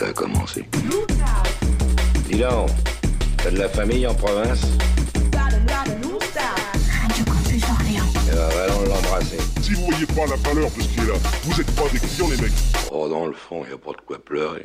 Ça a commencé. Dis donc, t'as de la famille en province? Eh ben, allons l'embrasser. Si vous voyez pas la valeur de ce qui est là, vous êtes pas des clients, les mecs. Oh, dans le fond, y a pas de quoi pleurer.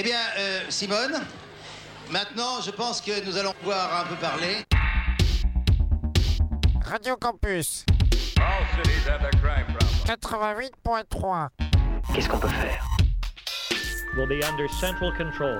Eh bien, euh, Simone, maintenant, je pense que nous allons pouvoir un peu parler. Radio Campus All cities have their crime problems. 88.3. Qu'est-ce qu'on peut faire? Will be under central control.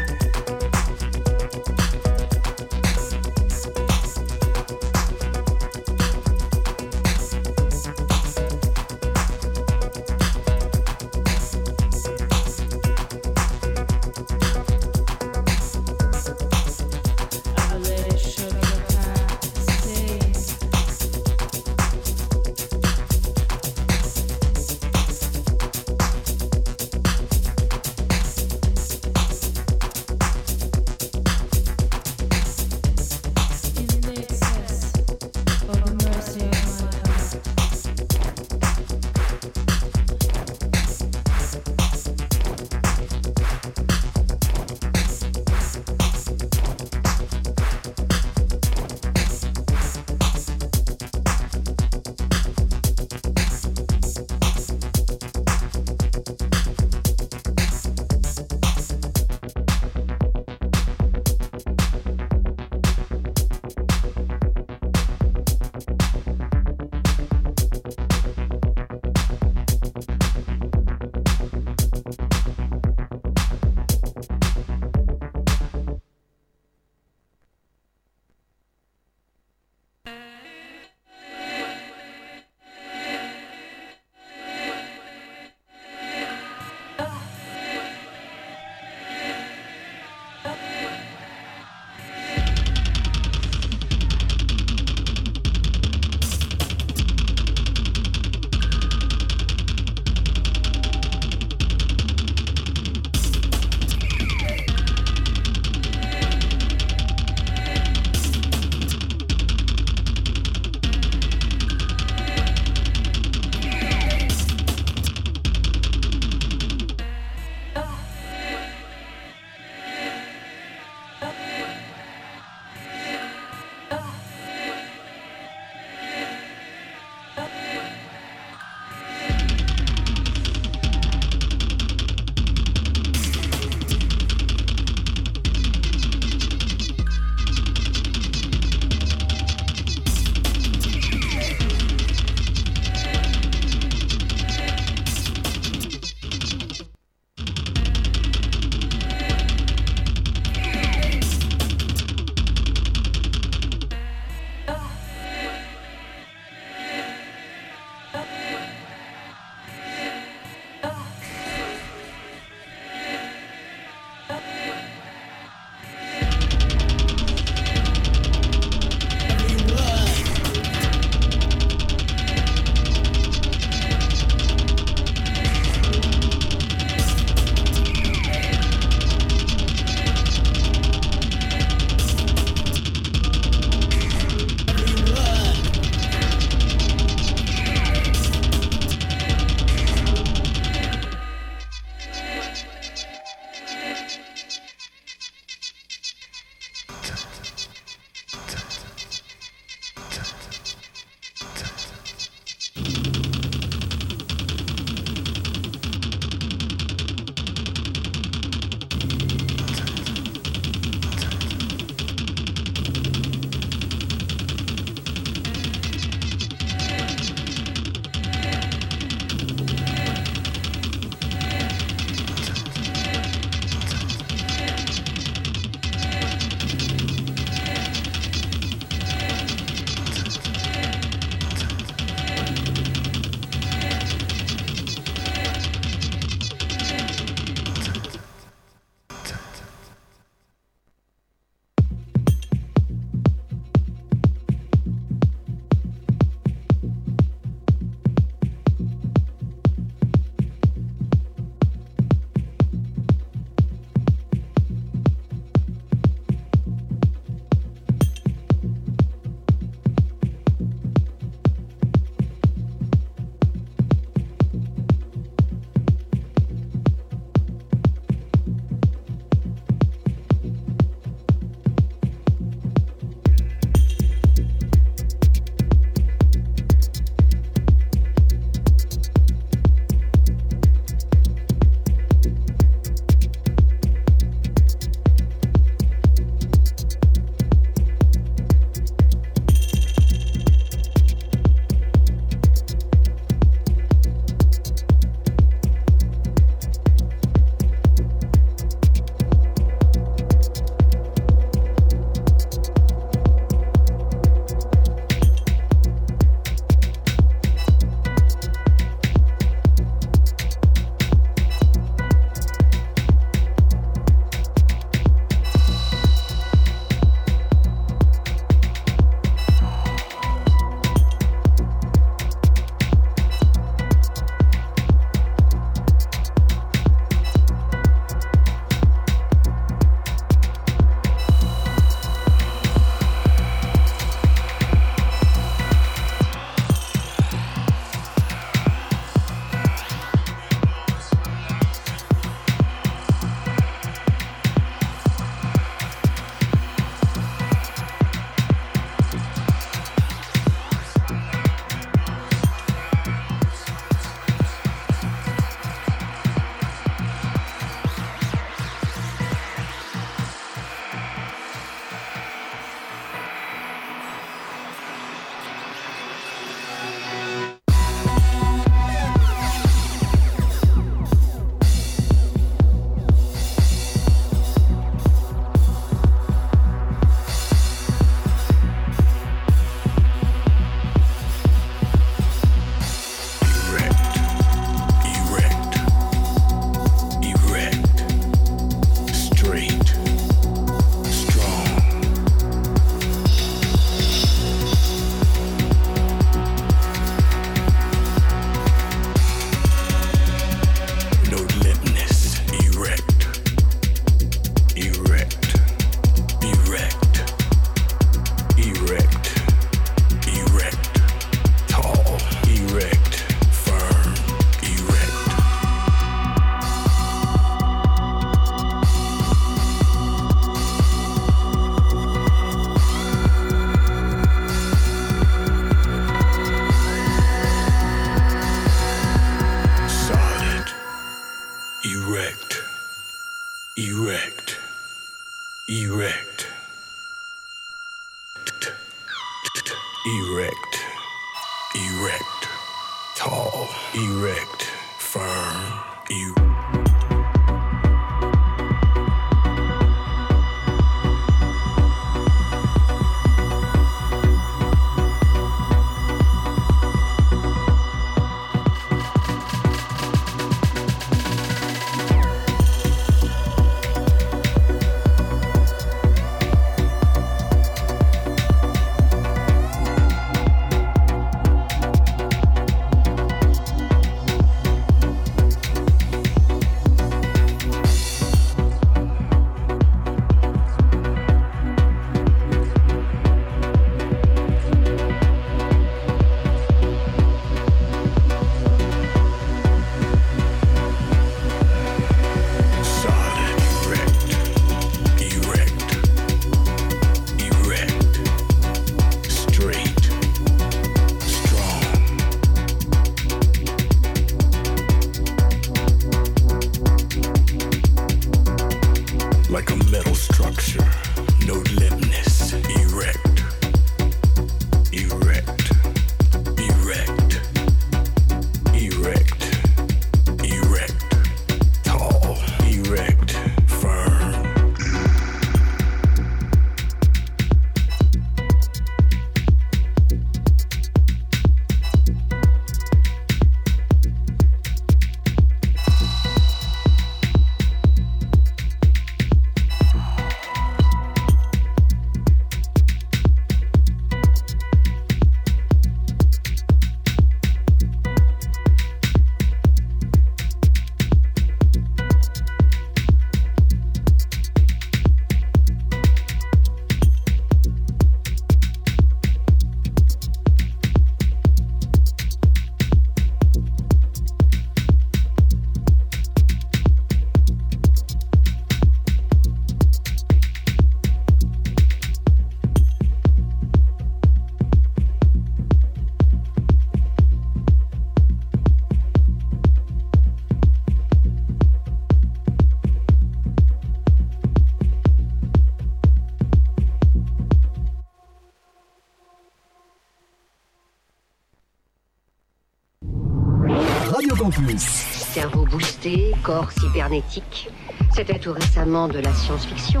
Cerveau boosté, corps cybernétique. C'était tout récemment de la science-fiction.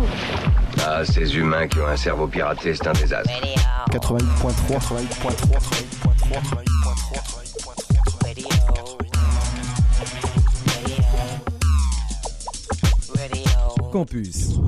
Ah, ces humains qui ont un cerveau piraté, c'est un désastre. 88.3. 88.3. Campus.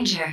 Danger.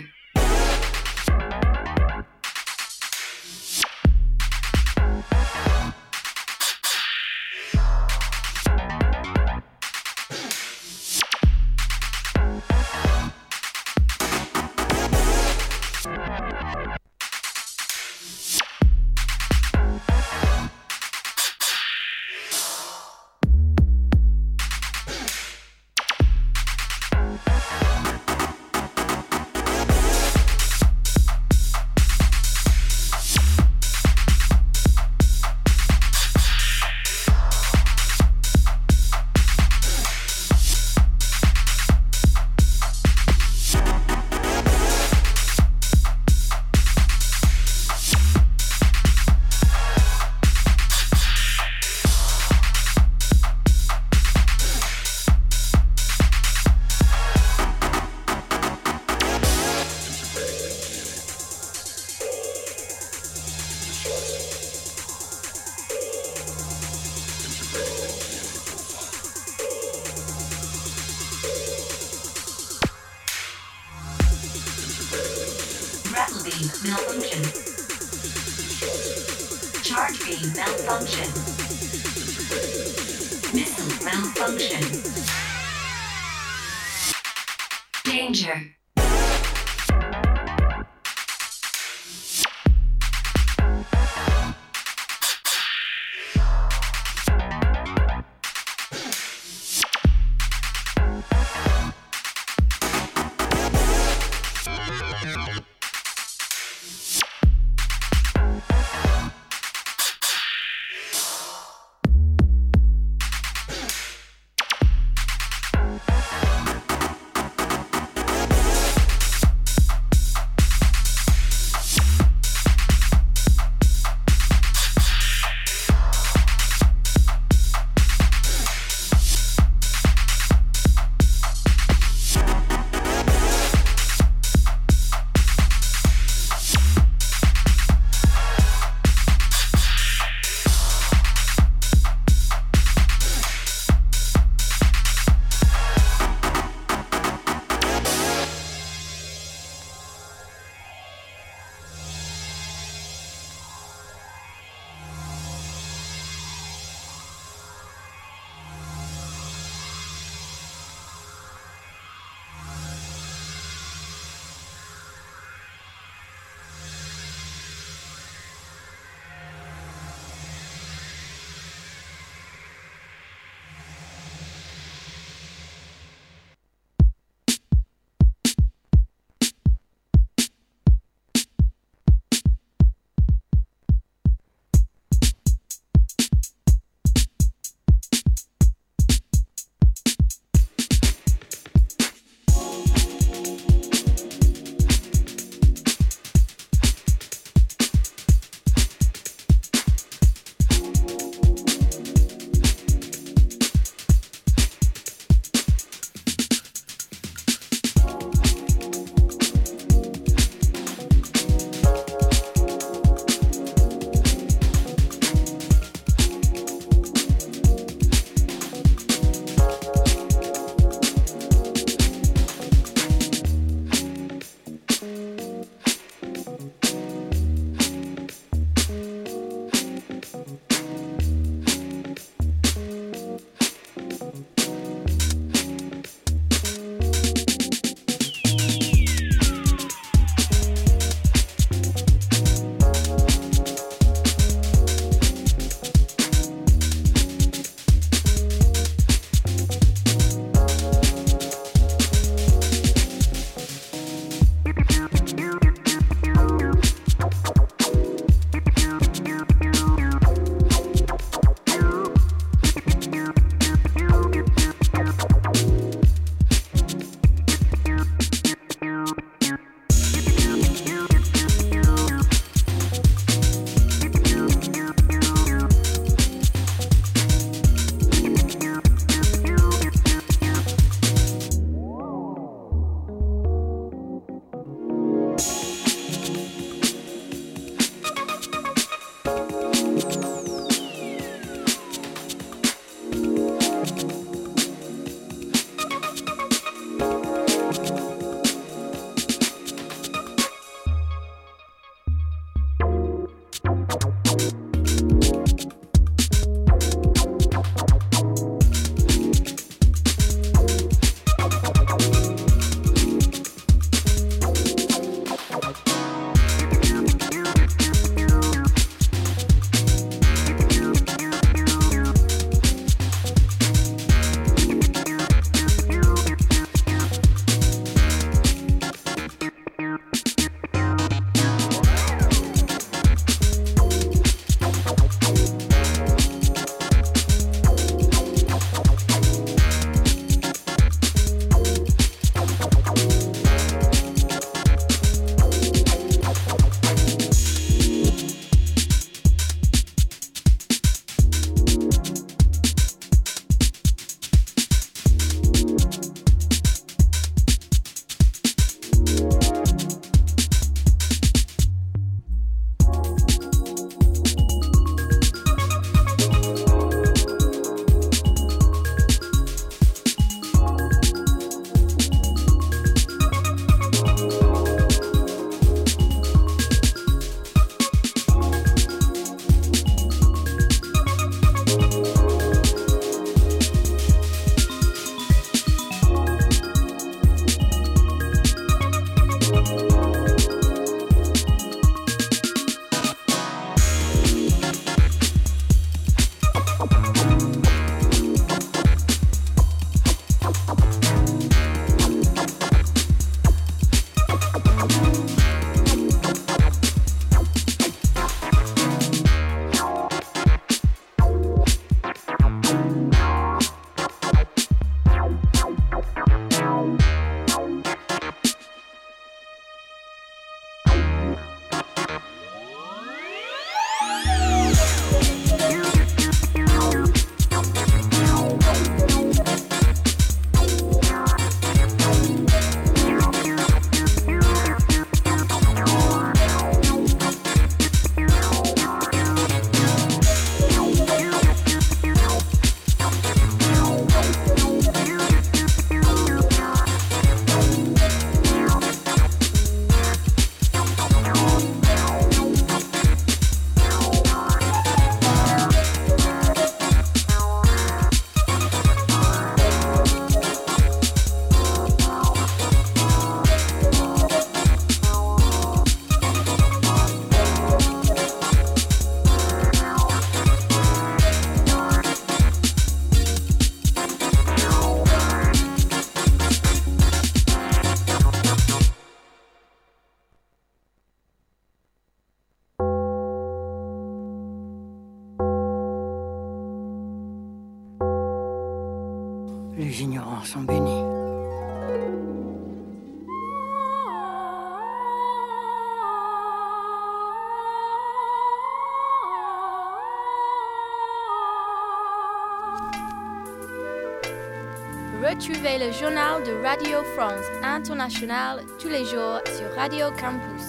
Retrouvez le journal de Radio France International tous les jours sur Radio Campus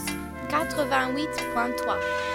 88.3.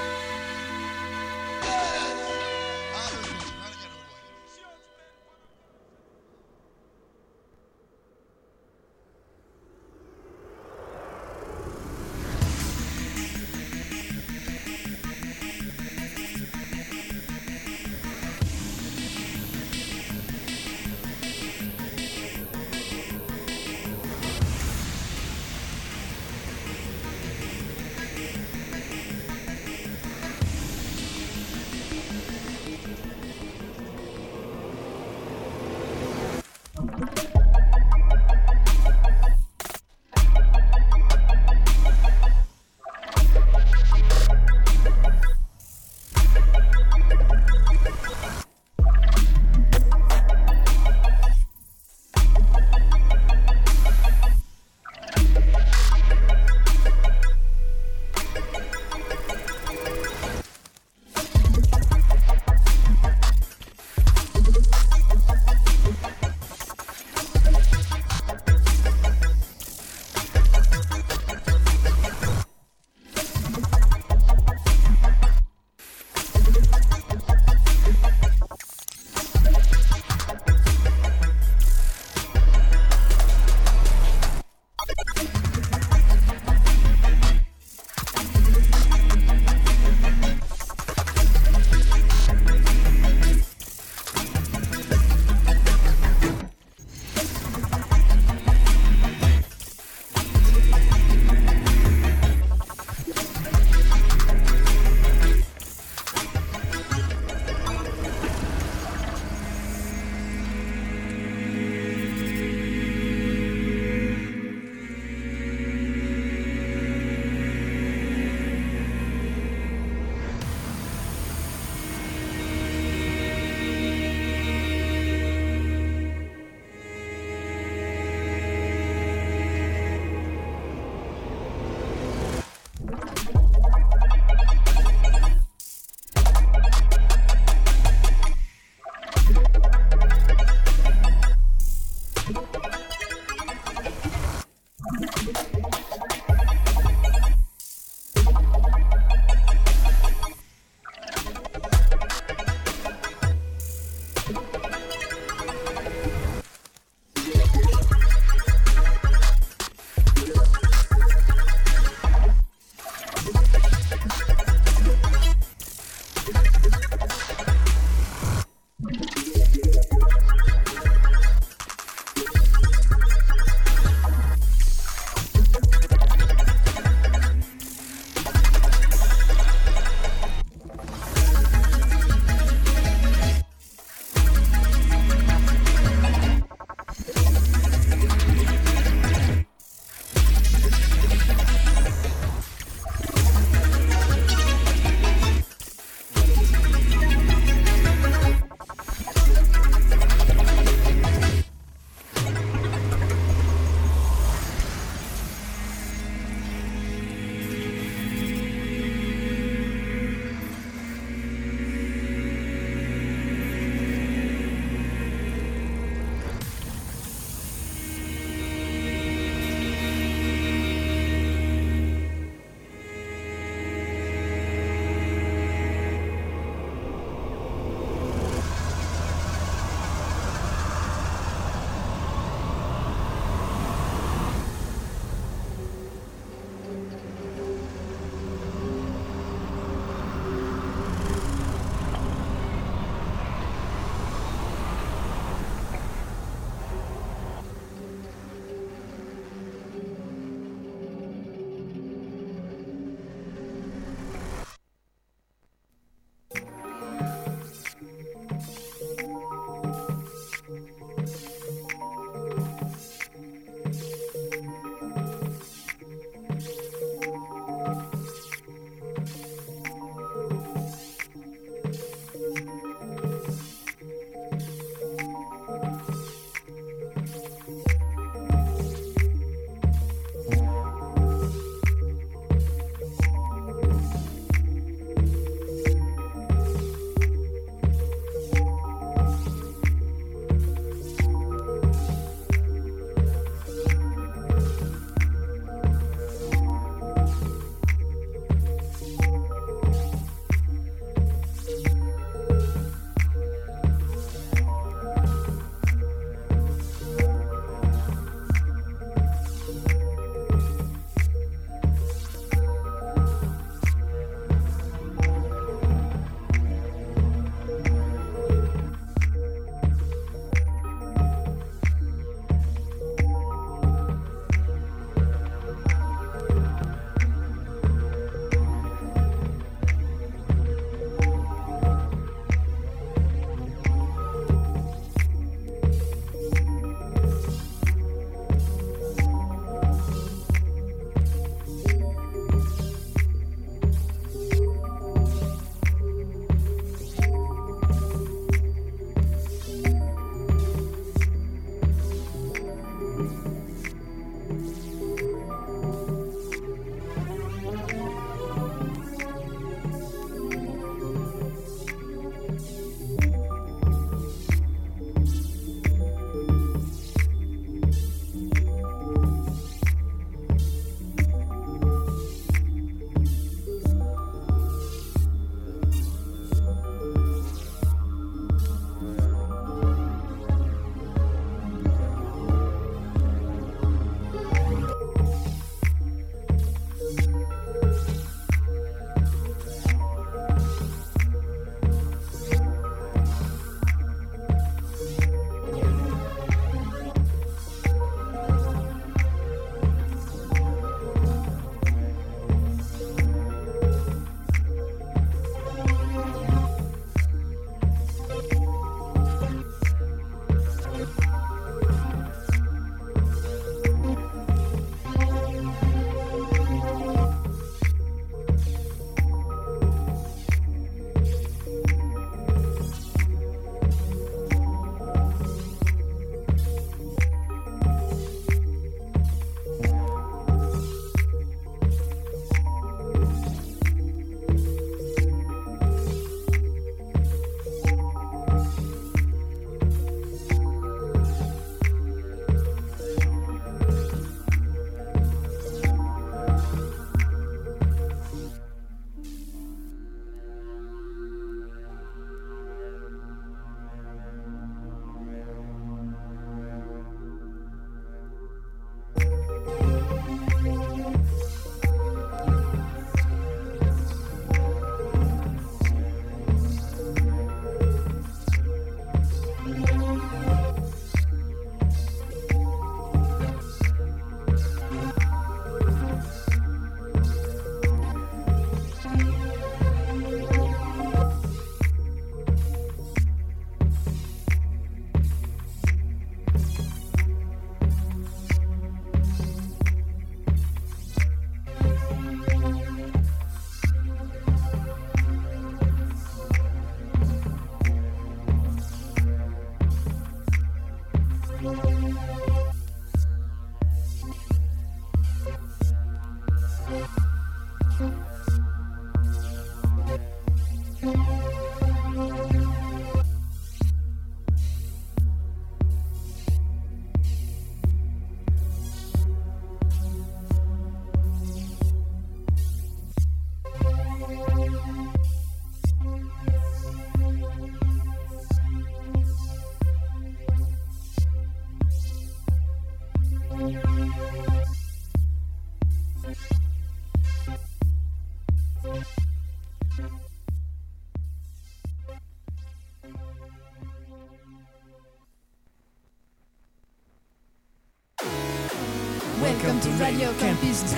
Welcome to Radio Campus.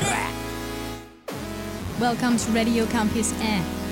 Welcome to Radio Campus Air.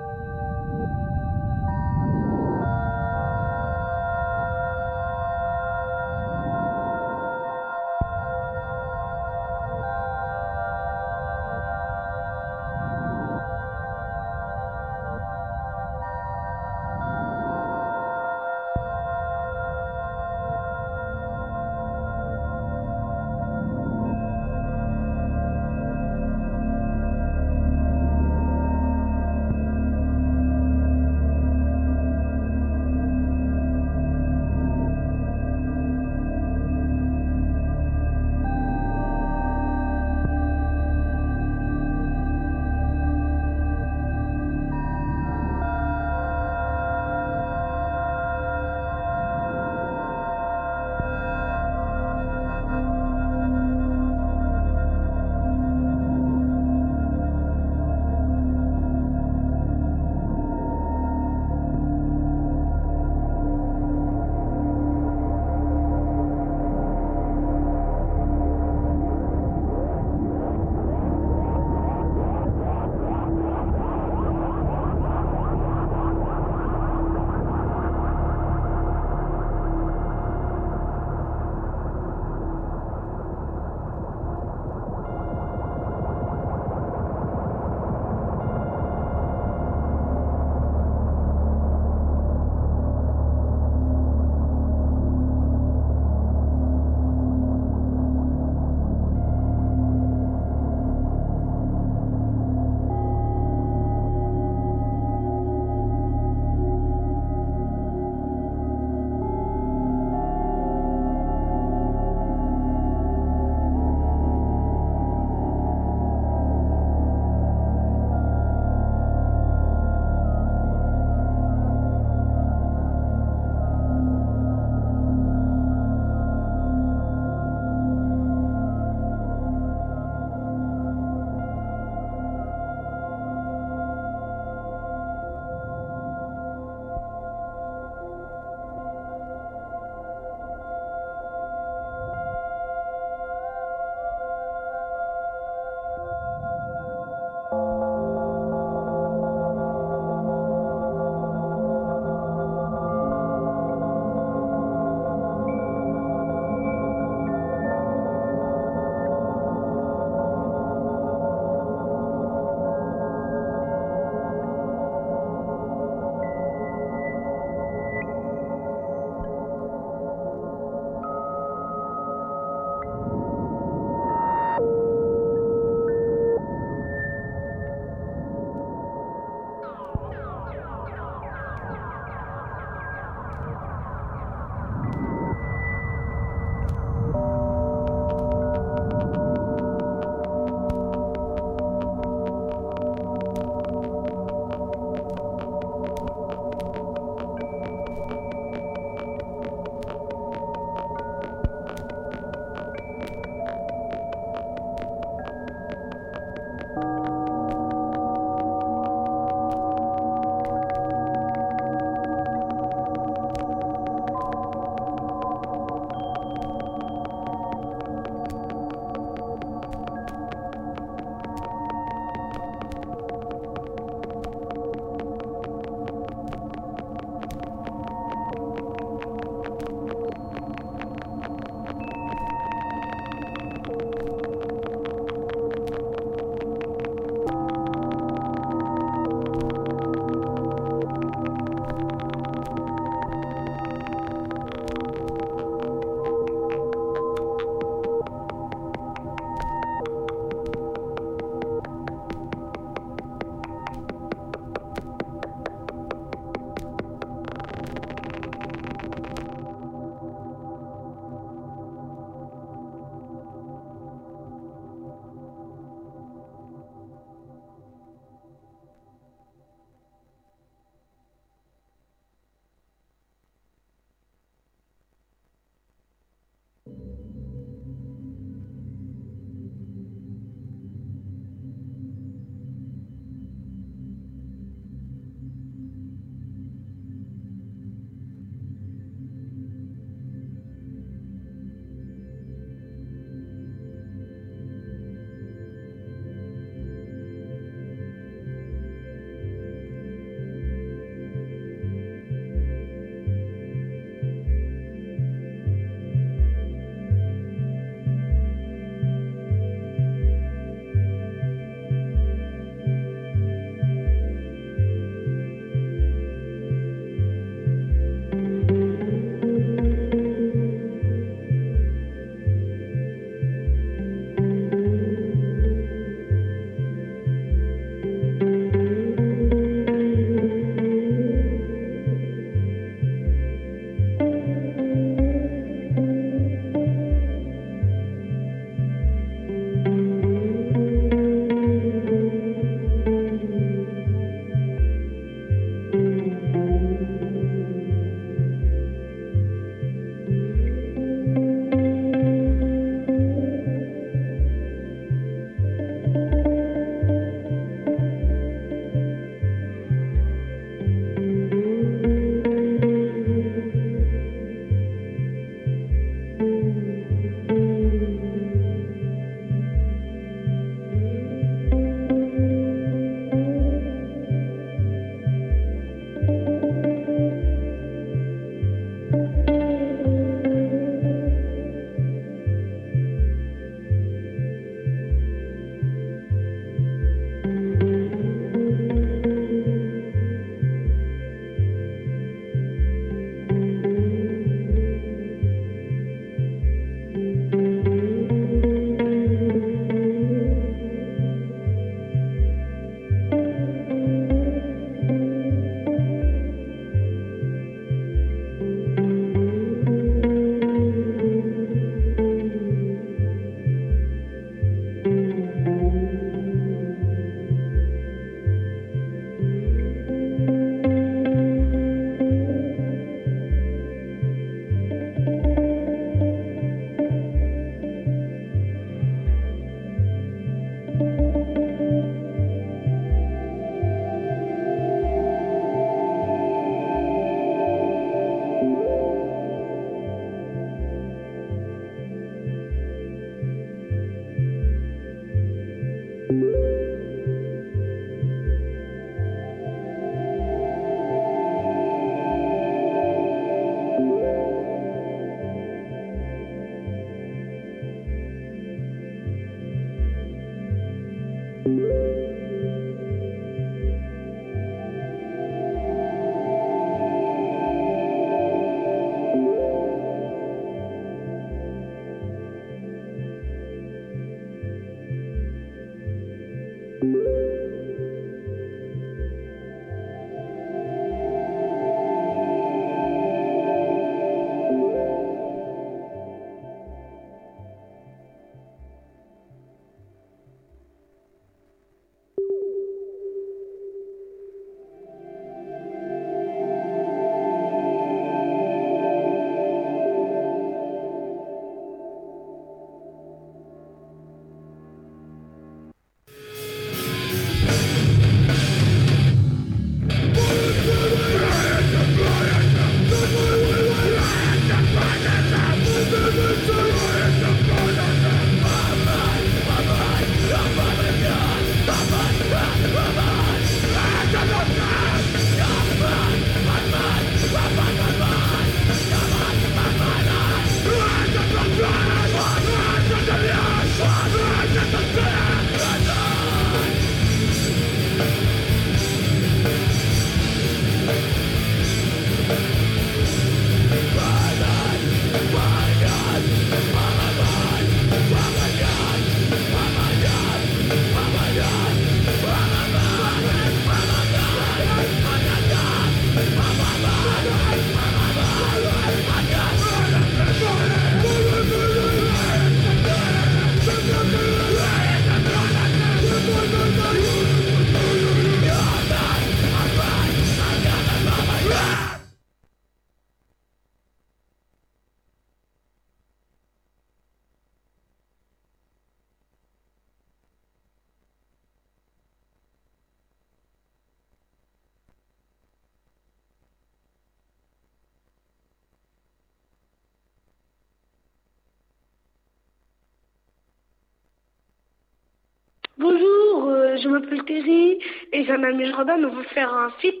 un ami Jordan. On va faire un feat,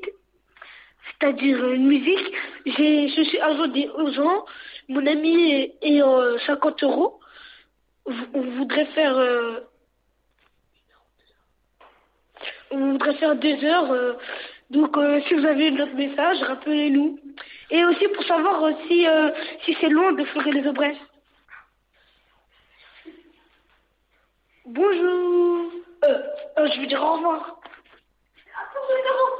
c'est-à-dire une musique. Je suis aujourd'hui aux gens. Mon ami est, est en 50 euros. V- On voudrait faire, euh, on voudrait faire deux heures. euh, donc, euh, si vous avez notre message, rappelez-nous. Et aussi pour savoir euh, si, euh, si c'est loin de Fleury-les-Aubrais. Bonjour. Euh, euh, je veux dire au revoir. 那个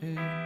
the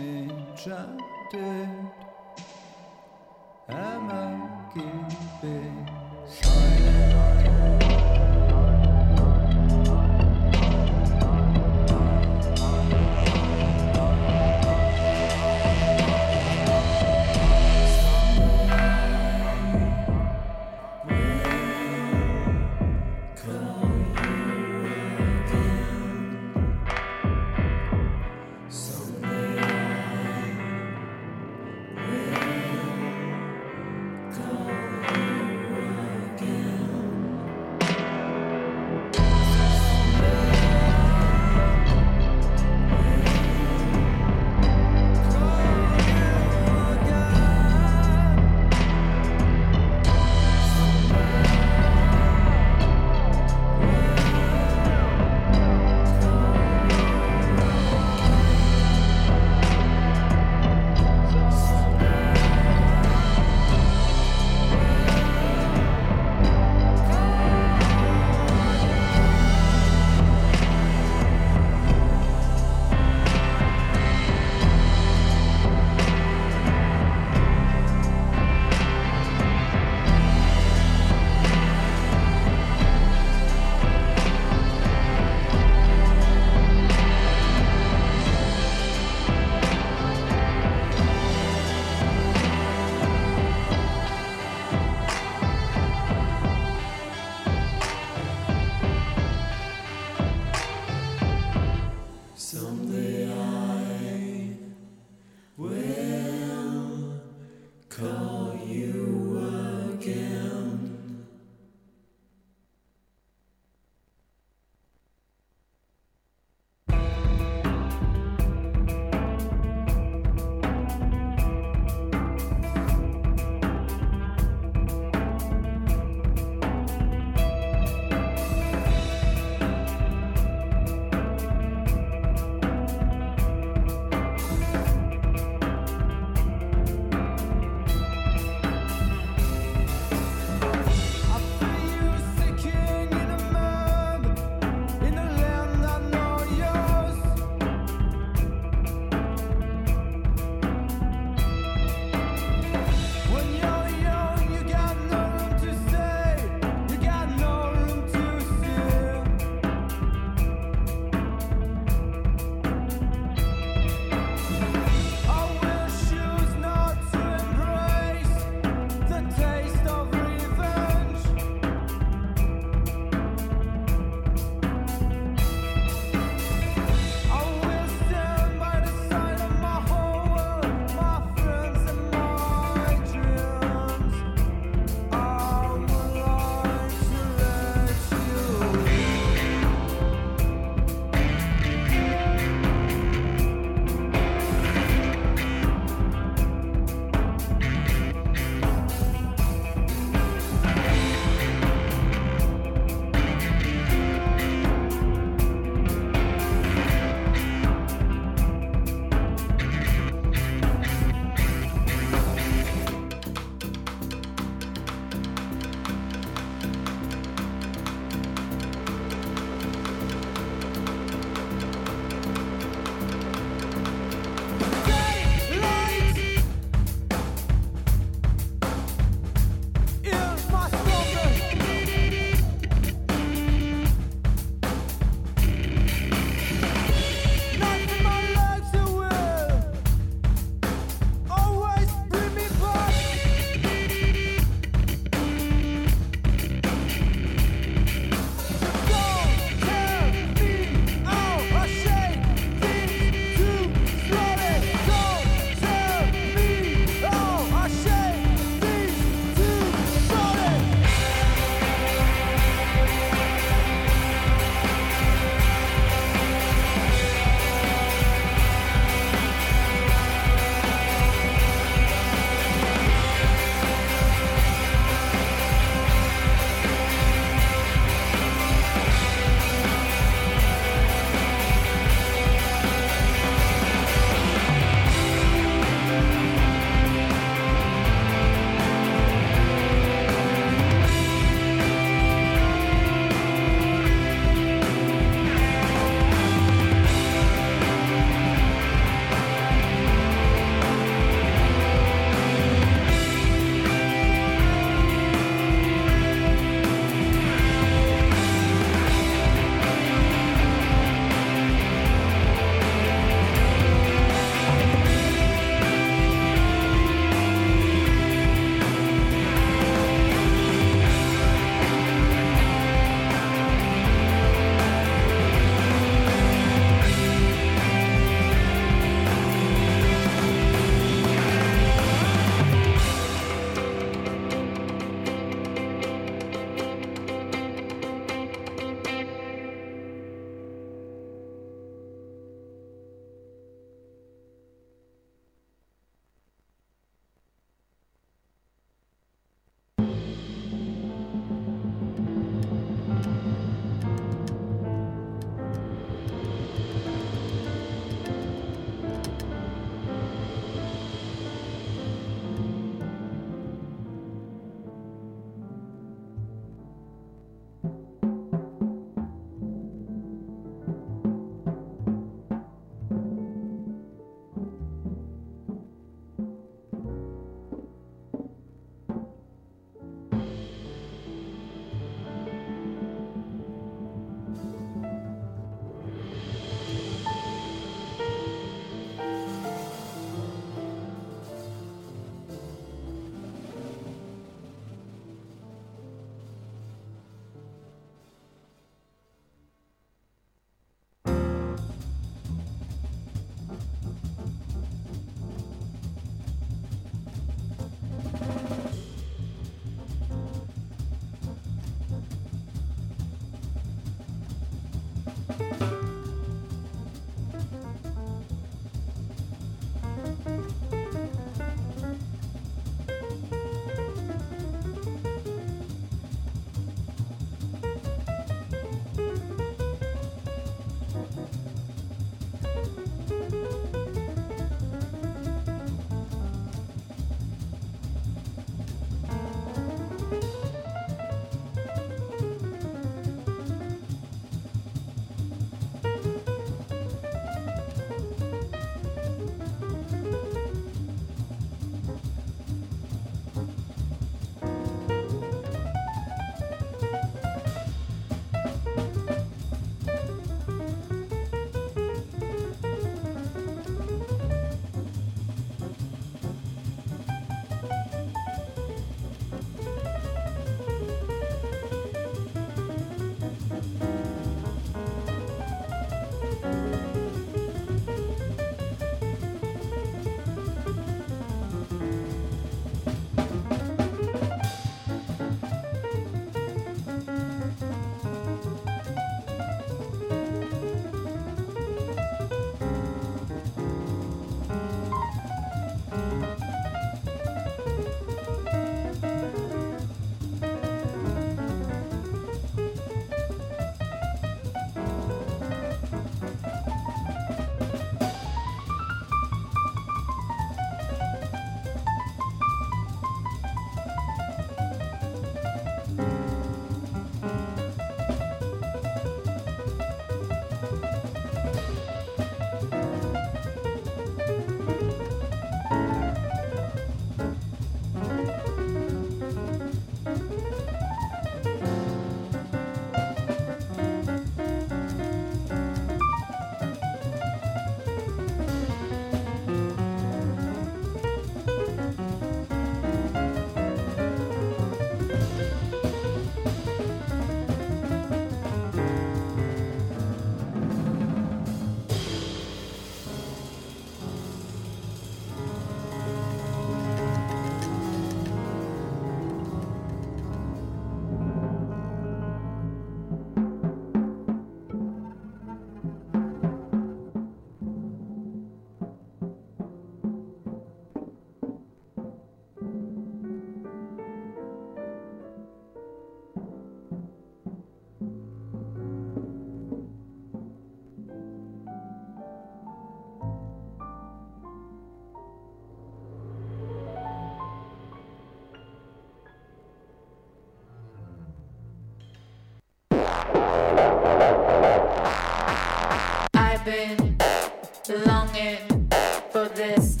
this.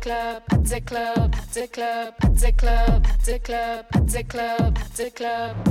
club, at the club, at the club, at the club, at the club, at the club, at the club.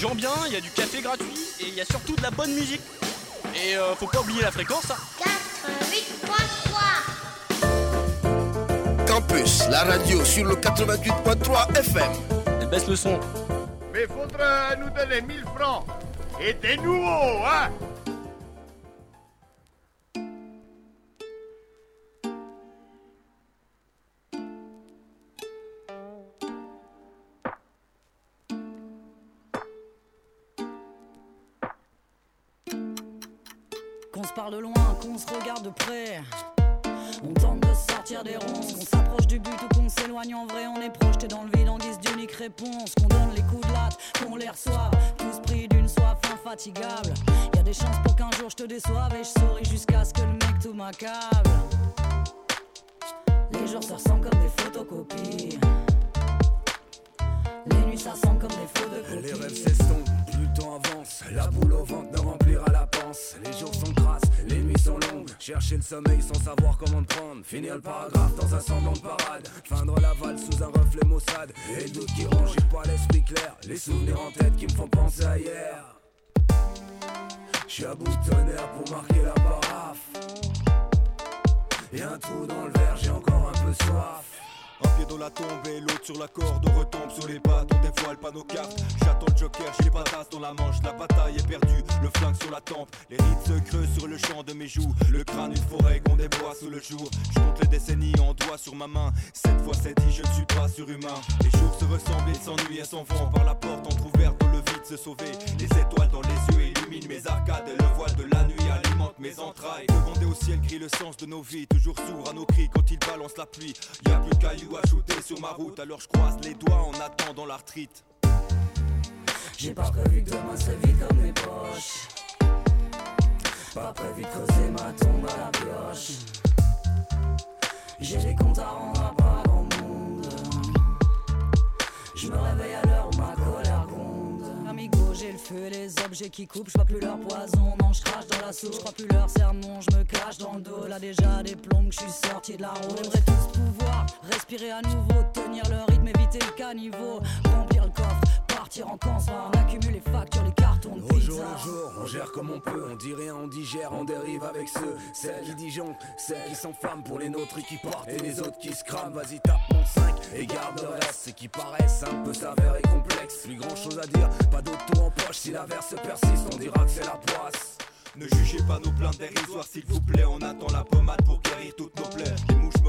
il y a du café gratuit et il y a surtout de la bonne musique. Et euh, faut pas oublier la fréquence. Hein. Campus, la radio sur le 88.3 FM. Elle baisse le son. Mais faudra nous donner 1000 francs. Et des nouveaux, hein La boule au ventre ne remplira la panse. Les jours sont crasses, les nuits sont longues. Chercher le sommeil sans savoir comment le prendre. Finir le paragraphe dans un semblant de parade. Feindre la valse sous un reflet maussade. Et le doute qui ronge, j'ai pas l'esprit clair. Les souvenirs en tête qui me font penser à hier. J'suis à bout de tonnerre pour marquer la paraffe. Et un trou dans le verre, j'ai encore un peu soif. Un pied dans la tombe et l'autre sur la corde. On retombe sur les pattes, on dévoile pas nos cartes. J'attends le joker, j'ai pas dans la manche. La bataille est perdue, le flingue sur la tempe. Les rides se creusent sur le champ de mes joues. Le crâne, une forêt qu'on débois sous le jour. Je compte les décennies en doigts sur ma main. Cette fois, c'est dit, je ne suis pas surhumain. Les jours se ressemblent, ils s'ennuient et s'en vont. Par la porte entrouverte, dans le vide se sauver. Les étoiles dans les yeux illuminent mes arcades et le voile de la nuit mes entrailles. Demander au ciel gris le sens de nos vies, toujours sourd à nos cris quand il balance la pluie. Y a plus de cailloux à shooter sur ma route, alors je croise les doigts en attendant l'arthrite. J'ai pas prévu que demain se vide comme mes poches. Pas prévu de creuser ma tombe à la pioche. J'ai des comptes à rendre à pas grand monde. Je me réveille à que les objets qui coupent, je vois plus leur poison. Non, je dans la soupe, je crois plus leur sermon, je me cache dans le dos. Là déjà des plombes, je suis sorti de la roue. J'aimerais tous pouvoir respirer à nouveau, tenir le rythme, éviter le caniveau, remplir le coffre on accumule les factures, les cartons jour jour, on gère comme on peut, on dit rien, on digère, on dérive avec ceux, celles qui digeon, celles qui s'enflamment pour les nôtres et qui partent, et les autres qui se crament. Vas-y, tape mon 5 et garde le reste, qui paraissent un peu s'avérer complexe. Plus grand chose à dire, pas d'auto en poche, si l'averse persiste, on dira que c'est la poisse. Ne jugez pas nos plaintes dérisoires, s'il vous plaît, on attend la pommade pour guérir toutes nos plaies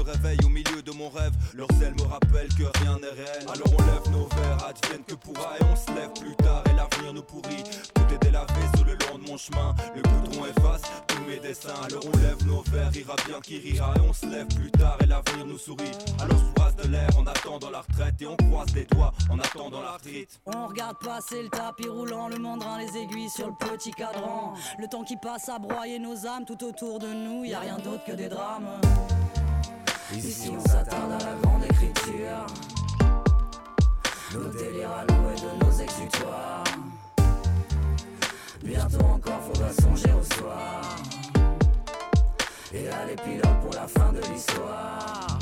me réveille au milieu de mon rêve. Leur zèle me rappelle que rien n'est réel. Alors on lève nos verres, advienne que pourra et on se lève plus tard et l'avenir nous pourrit. Tout est délavé sur le long de mon chemin. Le goudron efface tous mes dessins. Alors on lève nos verres, ira bien qui rira et on se lève plus tard et l'avenir nous sourit. Alors soise de l'air en attendant la retraite et on croise les doigts en attendant l'arthrite. On regarde passer le tapis roulant, le mandrin, les aiguilles sur le petit cadran. Le temps qui passe à broyer nos âmes tout autour de nous, y a rien d'autre que des drames. Ici on s'attarde à la grande écriture. Nos délires à louer de nos exutoires. Bientôt encore faudra songer au soir. Et à l'épilogue pour la fin de l'histoire.